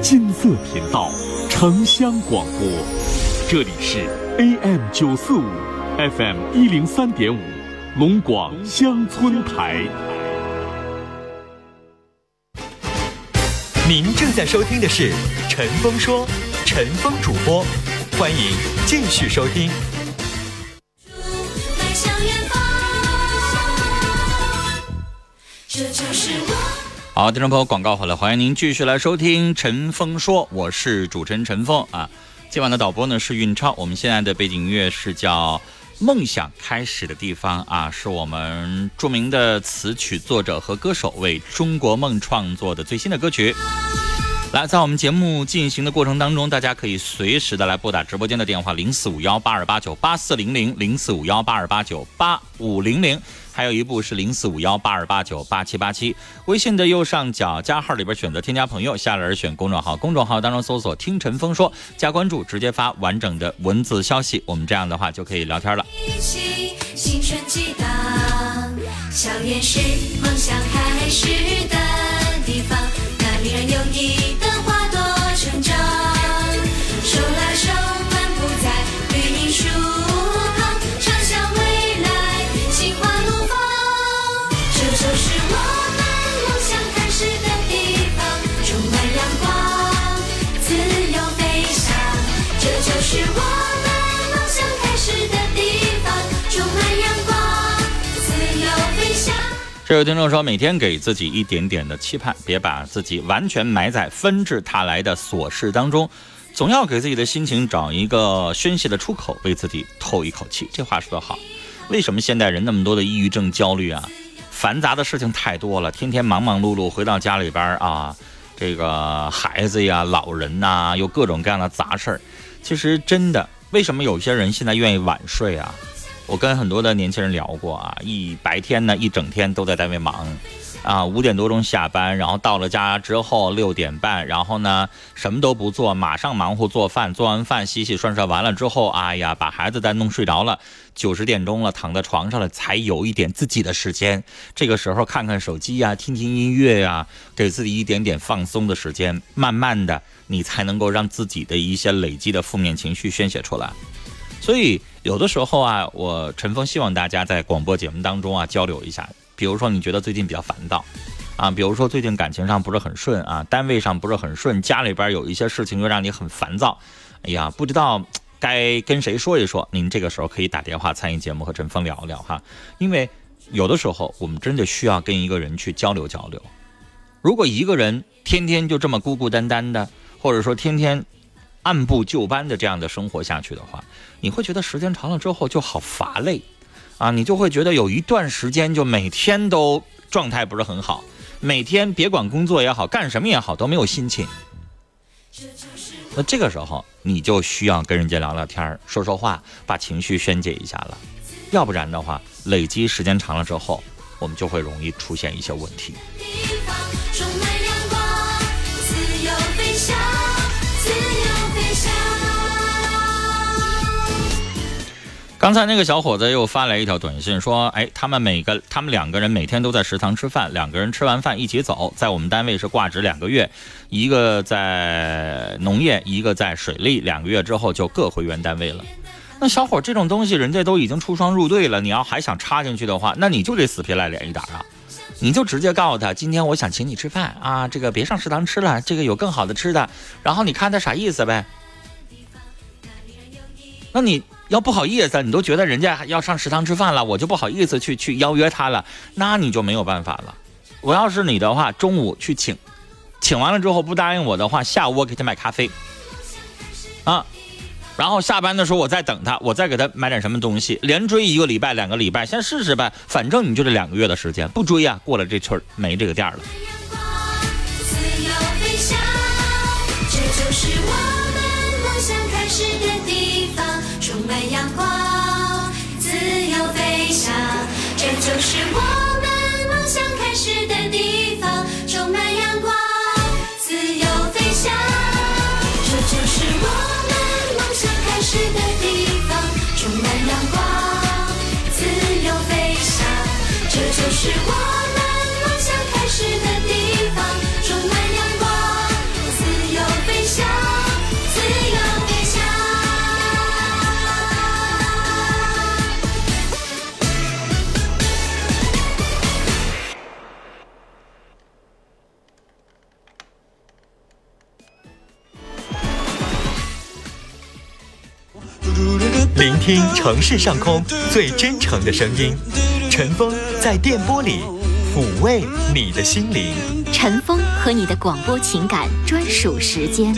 金色频道，城乡广播，这里是 AM 九四五，FM 一零三点五，龙广乡村台。您正在收听的是陈峰说，陈峰主播，欢迎继续收听。向远方，这就是我。好，听众朋友，广告好了，欢迎您继续来收听陈峰说，我是主持人陈峰啊。今晚的导播呢是运超，我们现在的背景音乐是叫《梦想开始的地方》啊，是我们著名的词曲作者和歌手为中国梦创作的最新的歌曲。来，在我们节目进行的过程当中，大家可以随时的来拨打直播间的电话零四五幺八二八九八四零零零四五幺八二八九八五零零，还有一部是零四五幺八二八九八七八七。微信的右上角加号里边选择添加朋友，下来选公众号，公众号当中搜索“听陈峰说”，加关注，直接发完整的文字消息，我们这样的话就可以聊天了。青春激荡，校园是梦想开始的这位听众说，每天给自己一点点的期盼，别把自己完全埋在纷至沓来的琐事当中，总要给自己的心情找一个宣泄的出口，为自己透一口气。这话说得好。为什么现代人那么多的抑郁症、焦虑啊？繁杂的事情太多了，天天忙忙碌碌，回到家里边啊，这个孩子呀、老人呐、又各种各样的杂事儿。其实真的，为什么有些人现在愿意晚睡啊？我跟很多的年轻人聊过啊，一白天呢一整天都在单位忙，啊五点多钟下班，然后到了家之后六点半，然后呢什么都不做，马上忙活做饭，做完饭洗洗涮涮完了之后，哎呀把孩子再弄睡着了，九十点钟了，躺在床上了，才有一点自己的时间。这个时候看看手机呀、听听音乐呀，给自己一点点放松的时间，慢慢的你才能够让自己的一些累积的负面情绪宣泄出来。所以有的时候啊，我陈峰希望大家在广播节目当中啊交流一下。比如说你觉得最近比较烦躁，啊，比如说最近感情上不是很顺啊，单位上不是很顺，家里边有一些事情又让你很烦躁，哎呀，不知道该跟谁说一说。您这个时候可以打电话参与节目和陈峰聊聊哈，因为有的时候我们真的需要跟一个人去交流交流。如果一个人天天就这么孤孤单单的，或者说天天按部就班的这样的生活下去的话，你会觉得时间长了之后就好乏累，啊，你就会觉得有一段时间就每天都状态不是很好，每天别管工作也好，干什么也好都没有心情。那这个时候你就需要跟人家聊聊天说说话，把情绪宣解一下了，要不然的话，累积时间长了之后，我们就会容易出现一些问题。刚才那个小伙子又发来一条短信说：“哎，他们每个他们两个人每天都在食堂吃饭，两个人吃完饭一起走，在我们单位是挂职两个月，一个在农业，一个在水利，两个月之后就各回原单位了。那小伙这种东西，人家都已经出双入对了，你要还想插进去的话，那你就得死皮赖脸一点啊！你就直接告诉他，今天我想请你吃饭啊，这个别上食堂吃了，这个有更好的吃的，然后你看他啥意思呗。那你要不好意思，你都觉得人家要上食堂吃饭了，我就不好意思去去邀约他了，那你就没有办法了。我要是你的话，中午去请，请完了之后不答应我的话，下午我给他买咖啡，啊，然后下班的时候我再等他，我再给他买点什么东西，连追一个礼拜、两个礼拜，先试试呗，反正你就这两个月的时间，不追呀、过了这村没这个店了。这就是我们梦想开始的地，满阳光，自由飞翔，这就是我们听城市上空最真诚的声音，陈峰在电波里抚慰你的心灵。陈峰和你的广播情感专属时间。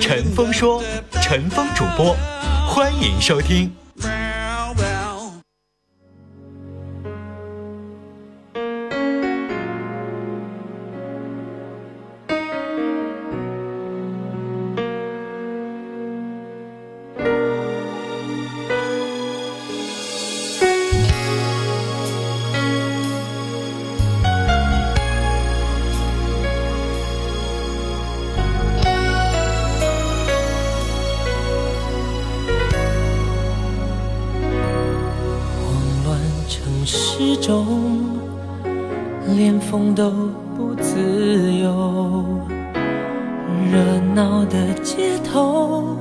陈峰说，陈峰主播，欢迎收听。都不自由。热闹的街头，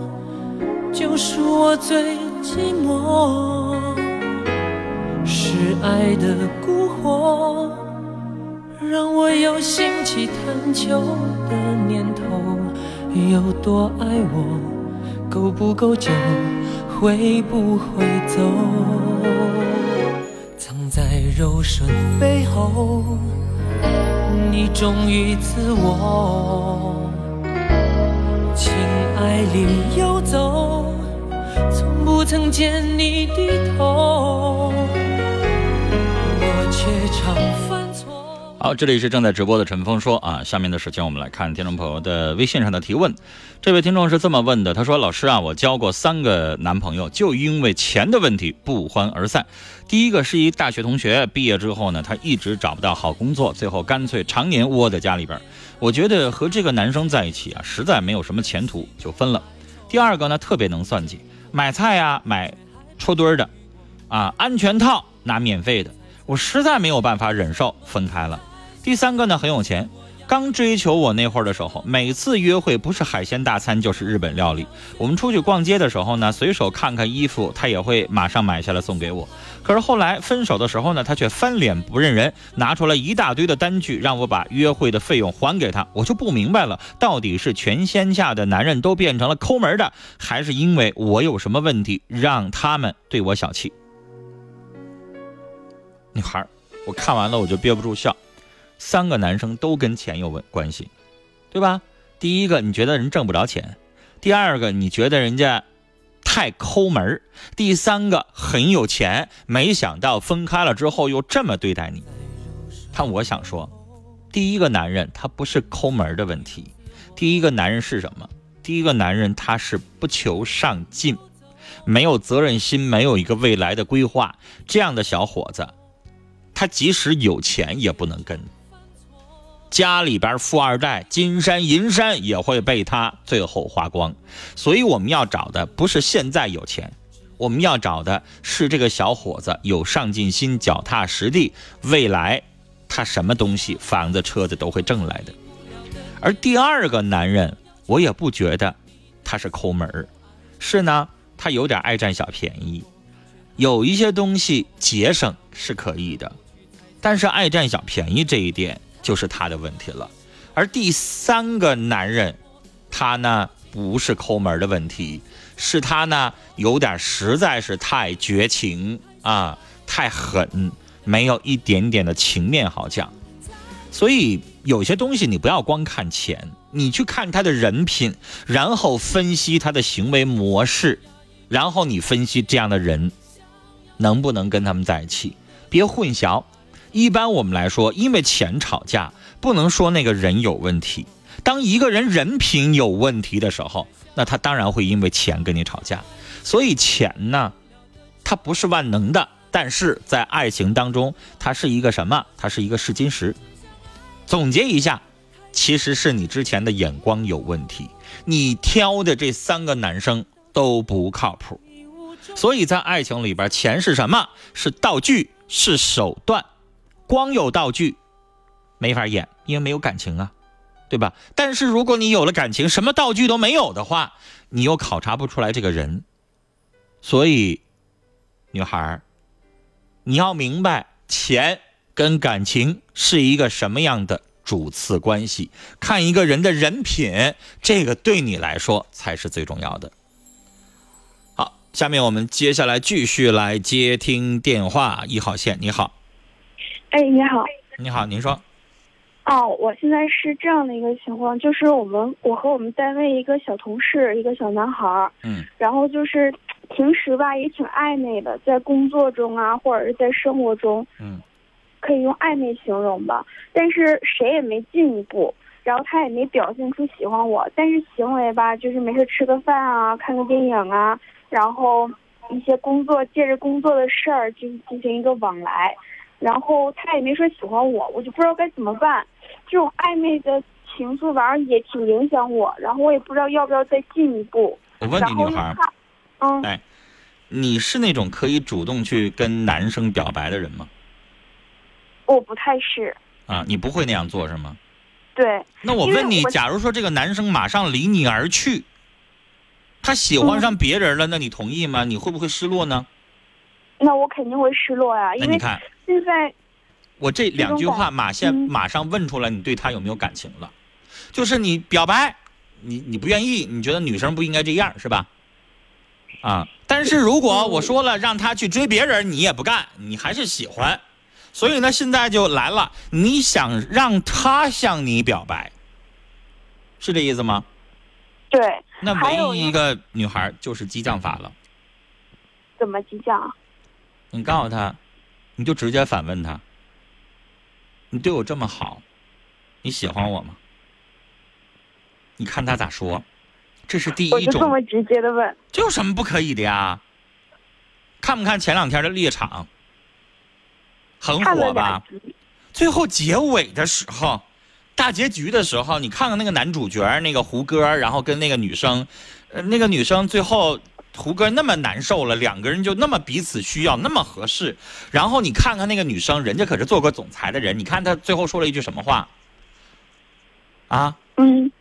就是我最寂寞。是爱的蛊惑，让我有兴起探求的念头。有多爱我，够不够久，会不会走？藏在柔顺背后，你忠于自我，情爱里游走，从不曾见你低头，我却常犯。好，这里是正在直播的陈峰说啊，下面的时间我们来看听众朋友的微信上的提问。这位听众是这么问的，他说：“老师啊，我交过三个男朋友，就因为钱的问题不欢而散。第一个是一大学同学，毕业之后呢，他一直找不到好工作，最后干脆常年窝在家里边。我觉得和这个男生在一起啊，实在没有什么前途，就分了。第二个呢，特别能算计，买菜呀、买戳堆的，啊，安全套拿免费的，我实在没有办法忍受，分开了。第三个呢，很有钱。刚追求我那会儿的时候，每次约会不是海鲜大餐就是日本料理。我们出去逛街的时候呢，随手看看衣服，他也会马上买下来送给我。可是后来分手的时候呢，他却翻脸不认人，拿出来一大堆的单据，让我把约会的费用还给他。我就不明白了，到底是全天下的男人都变成了抠门的，还是因为我有什么问题让他们对我小气？女孩，我看完了我就憋不住笑。三个男生都跟钱有关系，对吧？第一个，你觉得人挣不着钱；第二个，你觉得人家太抠门；第三个，很有钱，没想到分开了之后又这么对待你。但我想说，第一个男人他不是抠门的问题，第一个男人是什么？第一个男人他是不求上进，没有责任心，没有一个未来的规划。这样的小伙子，他即使有钱也不能跟。家里边富二代金山银山也会被他最后花光，所以我们要找的不是现在有钱，我们要找的是这个小伙子有上进心、脚踏实地，未来他什么东西、房子、车子都会挣来的。而第二个男人，我也不觉得他是抠门儿，是呢，他有点爱占小便宜，有一些东西节省是可以的，但是爱占小便宜这一点。就是他的问题了，而第三个男人，他呢不是抠门的问题，是他呢有点实在是太绝情啊，太狠，没有一点点的情面好讲。所以有些东西你不要光看钱，你去看他的人品，然后分析他的行为模式，然后你分析这样的人能不能跟他们在一起，别混淆。一般我们来说，因为钱吵架，不能说那个人有问题。当一个人人品有问题的时候，那他当然会因为钱跟你吵架。所以钱呢，它不是万能的，但是在爱情当中，它是一个什么？它是一个试金石。总结一下，其实是你之前的眼光有问题，你挑的这三个男生都不靠谱。所以在爱情里边，钱是什么？是道具，是手段。光有道具，没法演，因为没有感情啊，对吧？但是如果你有了感情，什么道具都没有的话，你又考察不出来这个人。所以，女孩儿，你要明白钱跟感情是一个什么样的主次关系，看一个人的人品，这个对你来说才是最重要的。好，下面我们接下来继续来接听电话，一号线，你好，哎，你好。你好，您说，哦，我现在是这样的一个情况，就是我们我和我们单位一个小同事，一个小男孩儿，嗯然后就是平时吧也挺暧昧的，在工作中啊，或者是在生活中，嗯可以用暧昧形容吧。但是谁也没进一步，然后他也没表现出喜欢我，但是行为吧，就是没事吃个饭啊，看个电影啊，然后一些工作借着工作的事儿就是进行一个往来，然后他也没说喜欢我，我就不知道该怎么办。这种暧昧的情愫反正也挺影响我，然后我也不知道要不要再进一步。我问你，女孩嗯，哎你是那种可以主动去跟男生表白的人吗？我不太是，啊，你不会那样做是吗？对，那我问你，假如说这个男生马上离你而去，他喜欢上别人了，那你同意吗？你会不会失落呢？那我肯定会失落呀，因为现在我这两句话马上、嗯马上问出来，你对他有没有感情了？就是你表白，你你不愿意，你觉得女生不应该这样是吧？啊，但是如果我说了让他去追别人，你也不干，你还是喜欢，所以呢，现在就来了，你想让他向你表白，是这意思吗？对，那唯一一个女孩就是激将法了。怎么激将？你告诉他，你就直接反问他：“你对我这么好，你喜欢我吗？”你看他咋说？这是第一我就这么种，直接的问，这有什么不可以的呀？看不看前两天的猎场？很火吧最后结尾的时候，大结局的时候，你看看那个男主角那个胡歌，然后跟那个女生，呃，那个女生最后胡歌那么难受了，两个人就那么彼此需要，那么合适。然后你看看那个女生，人家可是做过总裁的人，你看她最后说了一句什么话？啊，嗯，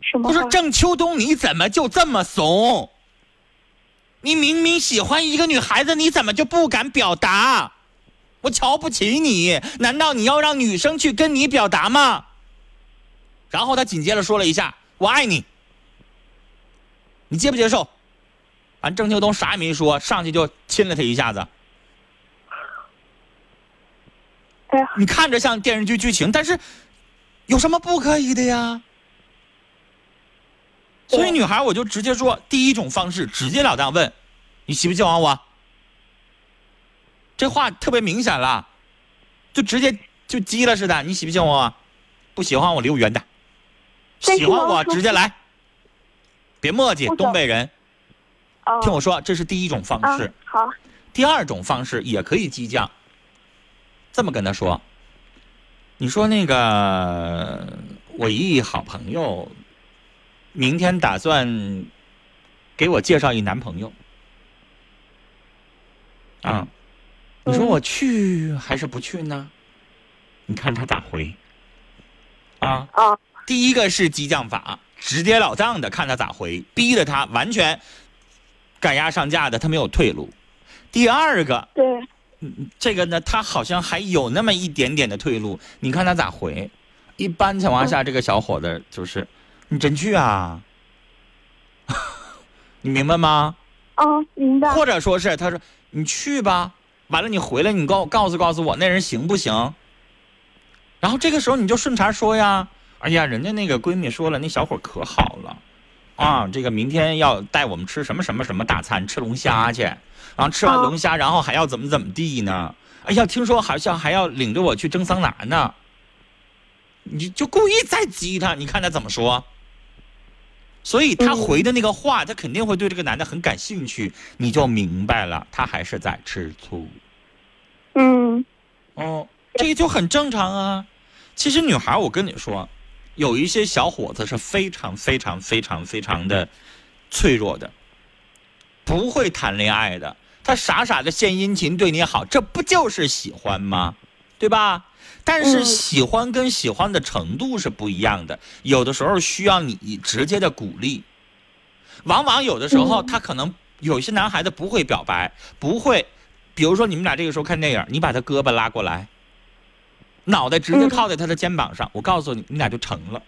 什么话？他说郑秋冬你怎么就这么怂？你明明喜欢一个女孩子，你怎么就不敢表达？我瞧不起你，难道你要让女生去跟你表达吗？然后他紧接着说了一下“我爱你”，你接不接受？完，郑秋冬啥也没说，上去就亲了他一下子。哎呀，你看着像电视剧剧情，但是有什么不可以的呀？所以女孩我就直接说，第一种方式直截了当问，你喜不喜欢我？这话特别明显了，就直接就激了似的，你喜不喜欢我？不喜欢我离我远点。喜欢我直接来，别墨迹，东北人。哦，听我说，这是第一种方啊式。，好，第二种方式也可以激将，这么跟他说：“你说那个我一好朋友，明天打算给我介绍一男朋友，啊，你说嗯我去还是不去呢？你看他咋回？啊，啊，第一个是激将法，直截了当的看他咋回，逼着他完全赶鸭上架的，他没有退路。第二个，对，这个呢，他好像还有那么一点点的退路，你看他咋回？一般情况下，这个小伙子就是，你真去啊？你明白吗？啊，明白，或者说是他说你去吧，完了你回来你告告诉告诉我那人行不行？然后这个时候你就顺茬说呀，哎呀，人家那个闺蜜说了，那小伙可好了，啊，这个明天要带我们吃什么什么什么大餐，吃龙虾去，然后吃完哦龙虾，然后还要怎么怎么地呢？哎呀，听说好像还要领着我去蒸桑拿呢。你就故意再激他，你看他怎么说？所以他嗯回的那个话，他肯定会对这个男的很感兴趣，你就明白了，他还是在吃醋。嗯，哦，这个就很正常啊。其实女孩，我跟你说，有一些小伙子是非常非常非常非常的脆弱的，不会谈恋爱的，他傻傻的献殷勤对你好，这不就是喜欢吗？对吧？但是嗯喜欢跟喜欢的程度是不一样的，有的时候需要你直接的鼓励，往往有的时候嗯他可能有些男孩子不会表白，不会，比如说你们俩这个时候看电影，你把他胳膊拉过来，脑袋直接嗯靠在他的肩膀上，我告诉你，你俩就成了，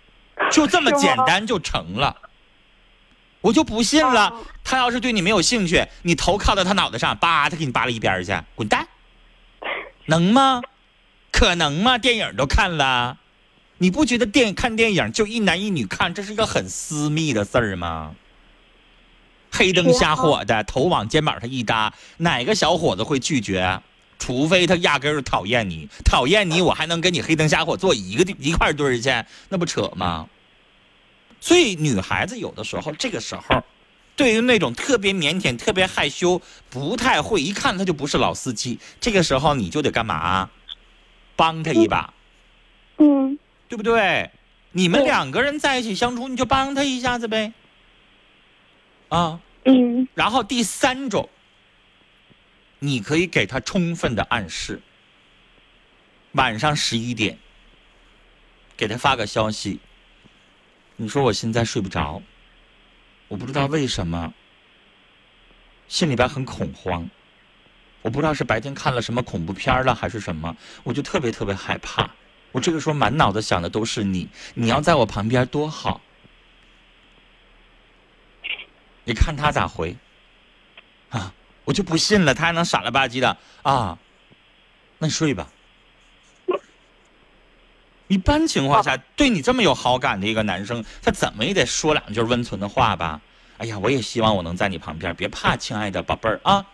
就这么简单就成了。我就不信了哦，他要是对你没有兴趣，你头靠在他脑袋上，叭，他给你扒拉一边去，滚蛋，能吗？可能吗？电影都看了，你不觉得电看电影就一男一女看，这是一个很私密的事儿吗？黑灯瞎火的，头往肩膀上一搭，哪个小伙子会拒绝啊？除非他压根儿就讨厌你，讨厌你，我还能跟你黑灯瞎火坐一个地一块堆儿去，那不扯吗？所以女孩子有的时候，这个时候，对于那种特别腼腆、特别害羞、不太会，一看他就不是老司机，这个时候你就得干嘛？帮他一把，嗯对不对？你们两个人在一起相处，你就帮他一下子呗。啊，嗯然后第三种，你可以给他充分的暗示。晚上十一点，给他发个消息，你说我现在睡不着，我不知道为什么，心里边很恐慌，我不知道是白天看了什么恐怖片了还是什么，我就特别特别害怕。我这个时候满脑子想的都是你，你要在我旁边多好。你看他咋回？啊，我就不信了，他还能傻了吧唧的啊？那你睡吧。一般情况下，对你这么有好感的一个男生，他怎么也得说两句温存的话吧？哎呀，我也希望我能在你旁边，别怕，亲爱的宝贝儿啊。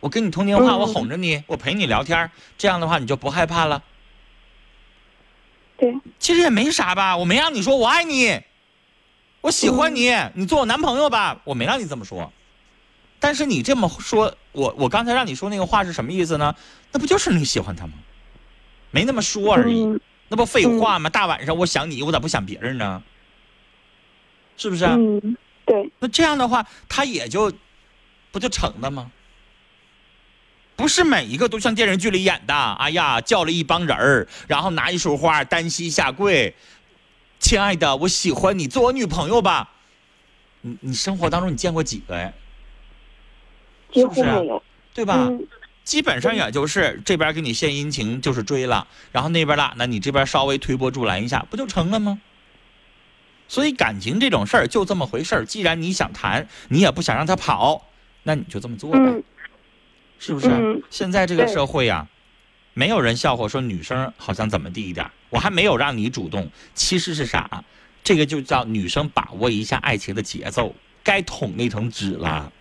我跟你通电话，嗯我哄着你，我陪你聊天，这样的话你就不害怕了。对，其实也没啥吧，我没让你说我爱你，我喜欢你，你做我男朋友吧，我没让你这么说。但是你这么说，我我刚才让你说那个话是什么意思呢？那不就是你喜欢他吗？没那么说而已，嗯那不废话吗？大晚上我想你，我咋不想别人呢？是不是？嗯对，那这样的话，他也就不就成了吗？不是每一个都像电视剧里演的，哎呀，叫了一帮人儿，然后拿一束花单膝下跪，亲爱的，我喜欢你，做我女朋友吧。你你生活当中你见过几个呀？几是不是啊乎没有。对吧？嗯基本上也就是这边给你献殷勤，就是追了，然后那边懒呢，你这边稍微推波助澜一下，不就成了吗？所以感情这种事儿就这么回事儿。既然你想谈，你也不想让他跑，那你就这么做呗，嗯是不是？嗯现在这个社会呀、没有人笑话说女生好像怎么地一点儿，我还没有让你主动，其实是啥？这个就叫女生把握一下爱情的节奏，该捅那层纸了。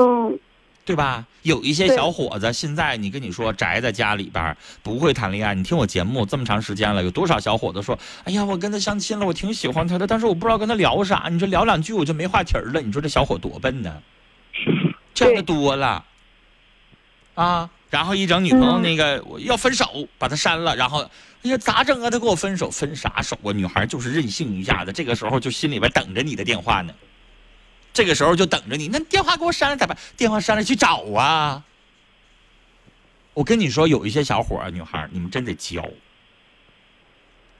嗯对吧？有一些小伙子现在你跟你说宅在家里边儿不会谈恋爱，你听我节目这么长时间了，有多少小伙子说，哎呀，我跟他相亲了，我挺喜欢他的，但是我不知道跟他聊啥，你说聊两句我就没话题儿了，你说这小伙多笨呢？这样的多了，啊，然后一整女朋友嗯那个、我要分手，把他删了，然后哎呀咋整啊？他跟我分手，分啥手啊？女孩就是任性一下子，这个时候就心里边等着你的电话呢。这个时候就等着你，那电话给我删了咋办？电话删了去找啊！我跟你说，有一些小伙儿、女孩儿，你们真得教。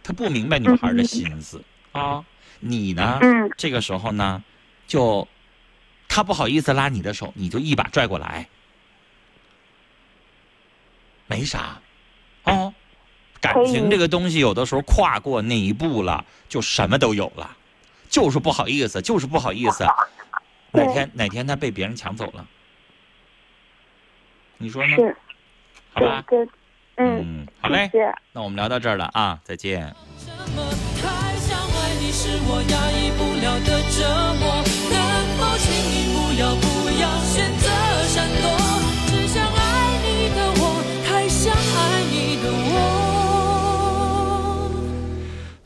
他不明白女孩的心思啊，你呢？嗯这个时候呢，就他不好意思拉你的手，你就一把拽过来，没啥，哦。感情这个东西，有的时候跨过那一步了，就什么都有了，就是不好意思，就是不好意思。哪天哪天他被别人抢走了，你说呢？是，好吧，嗯，嗯，好嘞谢，谢。那我们聊到这儿了啊，再见。太想爱你是我压抑不了的折磨，能否请你不要不要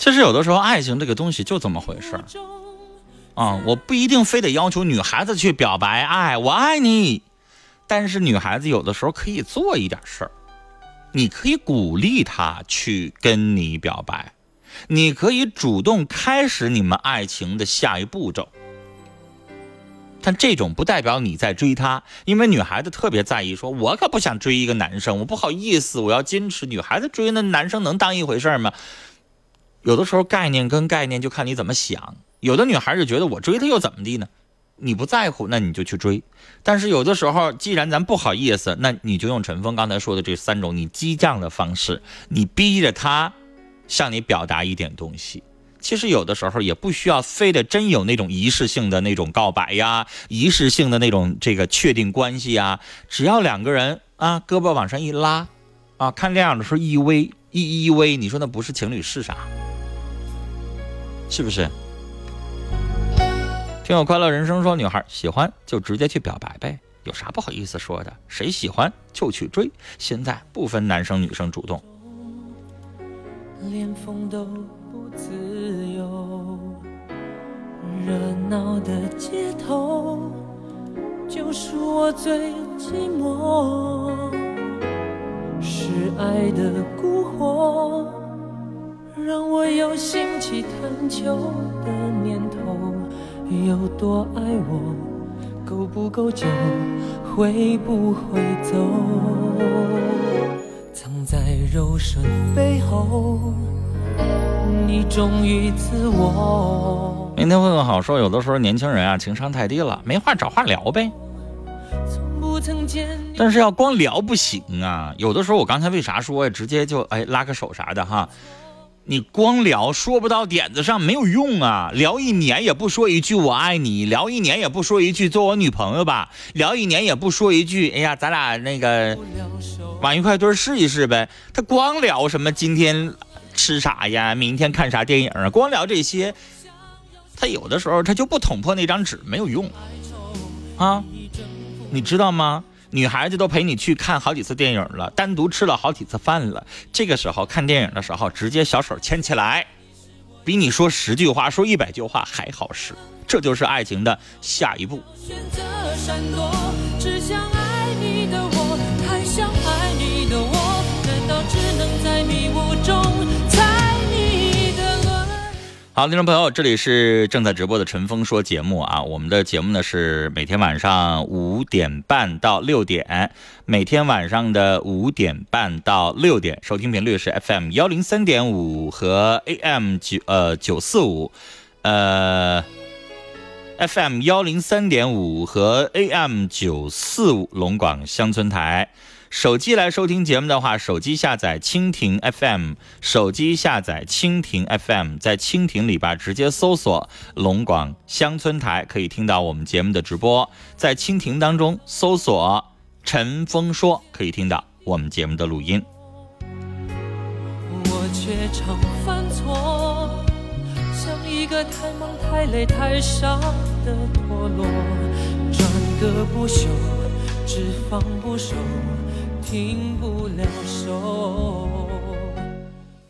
其实有的时候，爱情这个东西就这么回事儿啊，我不一定非得要求女孩子去表白爱我爱你，但是女孩子有的时候可以做一点事儿，你可以鼓励她去跟你表白，你可以主动开始你们爱情的下一步骤。但这种不代表你在追她，因为女孩子特别在意说，我可不想追一个男生，我不好意思，我要矜持。女孩子追那男生能当一回事儿吗？有的时候概念跟概念就看你怎么想。有的女孩就觉得我追她又怎么地呢？你不在乎，那你就去追。但是有的时候，既然咱不好意思，那你就用陈峰刚才说的这三种你激将的方式，你逼着他向你表达一点东西。其实有的时候也不需要非得真有那种仪式性的那种告白呀，仪式性的那种这个确定关系呀，只要两个人啊，胳膊往上一拉，啊，看电影的时候一偎一依偎，你说那不是情侣是啥？是不是？听我快乐人生说，女孩喜欢就直接去表白呗，有啥不好意思说的？谁喜欢就去追，现在不分男生女生主动。连风都不自由，热闹的街头就是我最寂寞，是爱的蛊惑，让我有兴起探求的念头。有多爱我，够不够久，会不会走？藏在柔顺背后，你忠于自我。明天问问好说，有的时候年轻人啊，情商太低了，没话找话聊呗。但是要光聊不行啊，有的时候我刚才为啥说呀，直接就哎拉个手啥的哈。你光聊说不到点子上没有用啊！聊一年也不说一句我爱你，聊一年也不说一句做我女朋友吧，聊一年也不说一句哎呀咱俩那个往一块堆试一试呗。他光聊什么今天吃啥呀，明天看啥电影啊，光聊这些，他有的时候他就不捅破那张纸没有用啊，你知道吗？女孩子都陪你去看好几次电影了，单独吃了好几次饭了。这个时候看电影的时候，直接小手牵起来，比你说十句话、说一百句话还好使。这就是爱情的下一步。好，听众朋友，这里是正在直播的陈峰说节目啊。我们的节目呢是每天晚上五点半到六点，每天晚上的五点半到六点，收听频率是 FM 幺零三点五和 AM 九呃九四五，呃 FM 幺零三点五和 AM 九四五龙广乡村台。手机来收听节目的话，手机下载蜻蜓 FM，手机下载蜻蜓 FM，在蜻蜓里边直接搜索“龙广乡村台”，可以听到我们节目的直播。在蜻蜓当中搜索“陈峰说”，可以听到我们节目的录音。我却常犯错，像一个太忙太累太傻的陀螺，转个不休，只放不收，停不了手。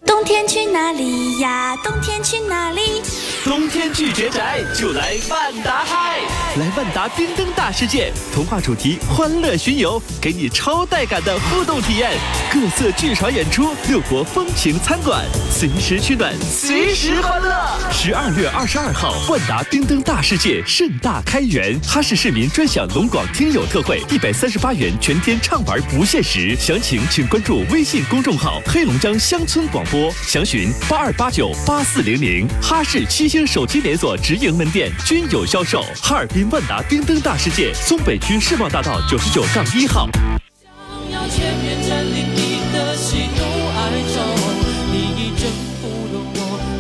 冬天去哪里呀？冬天去哪里？冬天拒绝宅，就来万达嗨！来万达冰灯大世界，童话主题欢乐巡游，给你超带感的互动体验，各色剧场演出，六国风情餐馆，随时取暖，随时欢乐。十二月二十二号，万达冰灯大世界盛大开园，哈市市民专享龙广听友特惠，一百三十八元全天畅玩不限时。详情请关注微信公众号“黑龙江乡村广播”，详询八二八九八四零零。哈市七星手机连锁直营门店均有销售。哈尔滨万达冰灯大世界，松北区世贸大道九十九杠一号。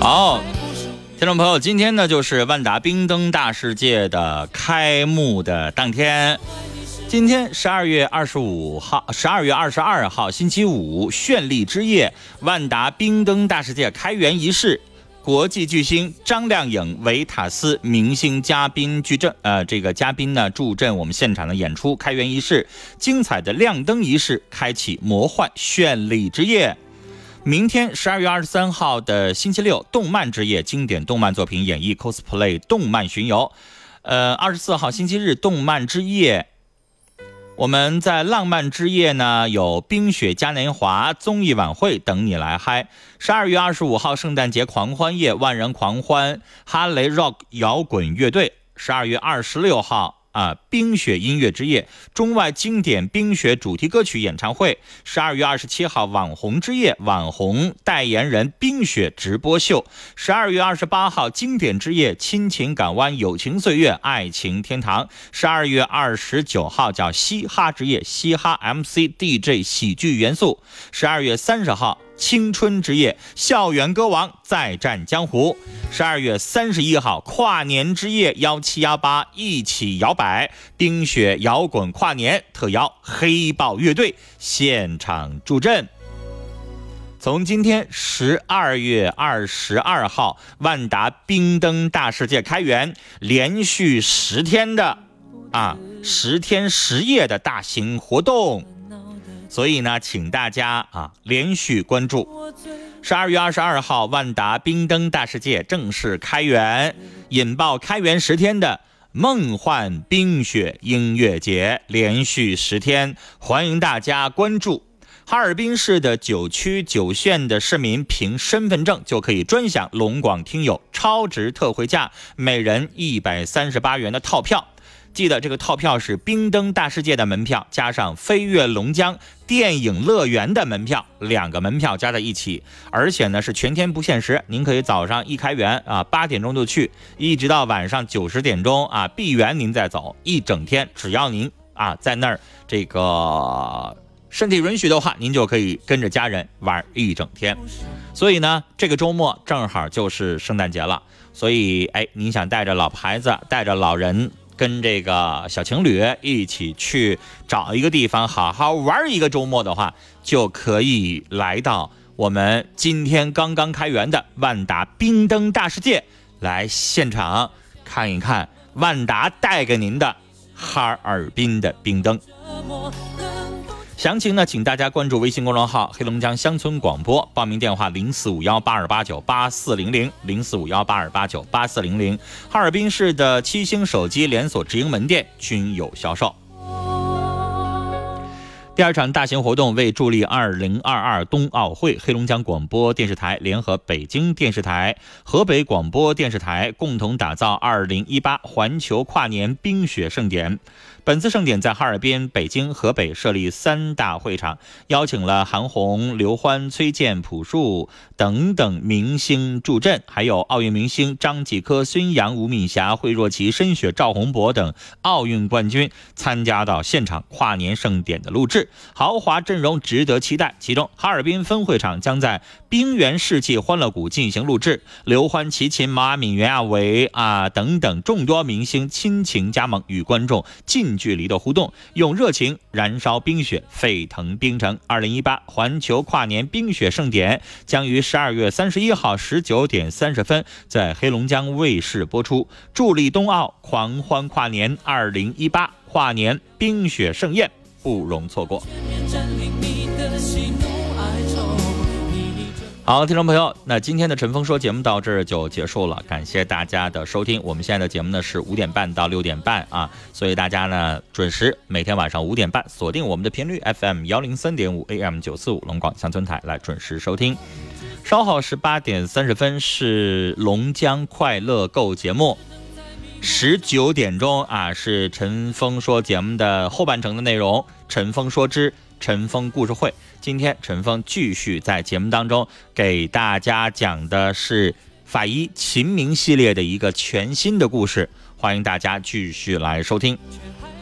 好听众朋友，今天呢就是万达冰灯大世界的开幕的当天。今天十二月二十五号，十二月二十二号星期五，绚丽之夜，万达冰灯大世界开园仪式。国际巨星张靓颖、维塔斯明星嘉宾矩阵，呃，这个嘉宾呢助阵我们现场的演出。开园仪式，精彩的亮灯仪式，开启魔幻绚丽之夜。明天十二月二十三号的星期六，动漫之夜，经典动漫作品演绎 cosplay 动漫巡游。呃，二十四号星期日，动漫之夜，我们在浪漫之夜呢有冰雪嘉年华综艺晚会等你来嗨。十二月二十五号，圣诞节狂欢夜，万人狂欢，哈雷 Rock 摇滚乐队。十二月二十六号。啊！冰雪音乐之夜，中外经典冰雪主题歌曲演唱会。十二月二十七号，网红之夜，网红代言人冰雪直播秀。十二月二十八号，经典之夜，亲情港湾，友情岁月，爱情天堂。十二月二十九号叫嘻哈之夜，嘻哈 MC DJ 喜剧元素。十二月三十号。青春之夜，校园歌王再战江湖。十二月三十一号，跨年之夜，幺七幺八一起摇摆，冰雪摇滚跨年特邀黑豹乐队现场助阵。从今天十二月二十二号，万达冰灯大世界开园，连续十天的啊十天十夜的大型活动，所以呢，请大家啊连续关注。十二月二十二号，万达冰灯大世界正式开园，引爆开园十天的梦幻冰雪音乐节，连续十天，欢迎大家关注。哈尔滨市的九区九县的市民凭身份证就可以专享龙广听友超值特惠价，每人一百三十八元的套票。记得这个套票是冰灯大世界的门票，加上飞越龙江电影乐园的门票，两个门票加在一起，而且呢是全天不限时，您可以早上一开园啊八点钟就去，一直到晚上九十点钟啊闭园您再走，一整天只要您啊在那儿这个身体允许的话，您就可以跟着家人玩一整天。所以呢，这个周末正好就是圣诞节了，所以哎，您想带着老婆孩子，带着老人。跟这个小情侣一起去找一个地方好好玩一个周末的话，就可以来到我们今天刚刚开园的万达冰灯大世界，来现场看一看万达带给您的哈尔滨的冰灯。详情呢，请大家关注微信公众号“黑龙江乡村广播”，报名电话零四五幺八二八九八四零零零四五幺八二八九八四零零。哈尔滨市的七星手机连锁直营门店均有销售。第二场大型活动为助力二零二二冬奥会，黑龙江广播电视台联合北京电视台、河北广播电视台共同打造二零一八环球跨年冰雪盛典。本次盛典在哈尔滨、北京、河北设立三大会场，邀请了韩红、刘欢、崔健、朴树等等明星助阵，还有奥运明星张继科、孙杨、吴敏霞、惠若琪、申雪、赵宏博等奥运冠军参加到现场跨年盛典的录制，豪华阵容值得期待。其中，哈尔滨分会场将在冰原世纪欢乐谷进行录制，刘欢、齐秦、毛阿敏、袁娅维啊等等众多明星亲情加盟，与观众近。距离的互动，用热情燃烧冰雪，沸腾冰城。二零一八环球跨年冰雪盛典将于十二月三十一号十九点三十分在黑龙江卫视播出，助力冬奥狂欢跨年。二零一八跨年冰雪盛宴不容错过。好，听众朋友，那今天的陈峰说节目到这儿就结束了，感谢大家的收听。我们现在的节目呢是五点半到六点半啊，所以大家呢准时每天晚上五点半锁定我们的频率 FM 幺零三点五 AM 九四五龙广乡村台来准时收听。稍后是八点三十分是龙江快乐购节目，十九点钟啊是陈峰说节目的后半程的内容，陈峰说之。陈峰故事会，今天陈峰继续在节目当中给大家讲的是法医秦明系列的一个全新的故事，欢迎大家继续来收听。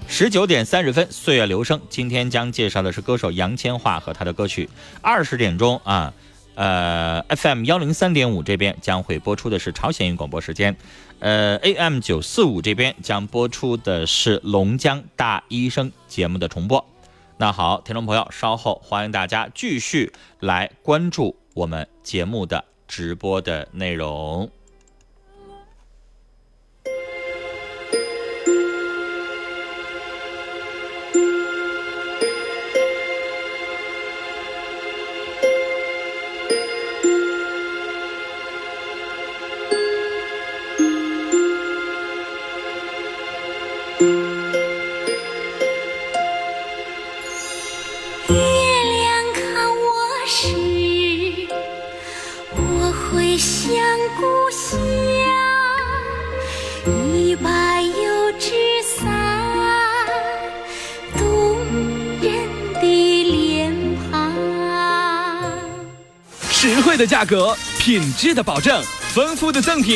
十九点三十分，岁月流声，今天将介绍的是歌手杨千嬅和他的歌曲。二十点钟啊，呃，FM 幺零三点五这边将会播出的是朝鲜语广播时间，呃，AM 九四五这边将播出的是龙江大医生节目的重播。那好，听众朋友，稍后欢迎大家继续来关注我们节目的直播的内容。实惠的价格，品质的保证，丰富的赠品。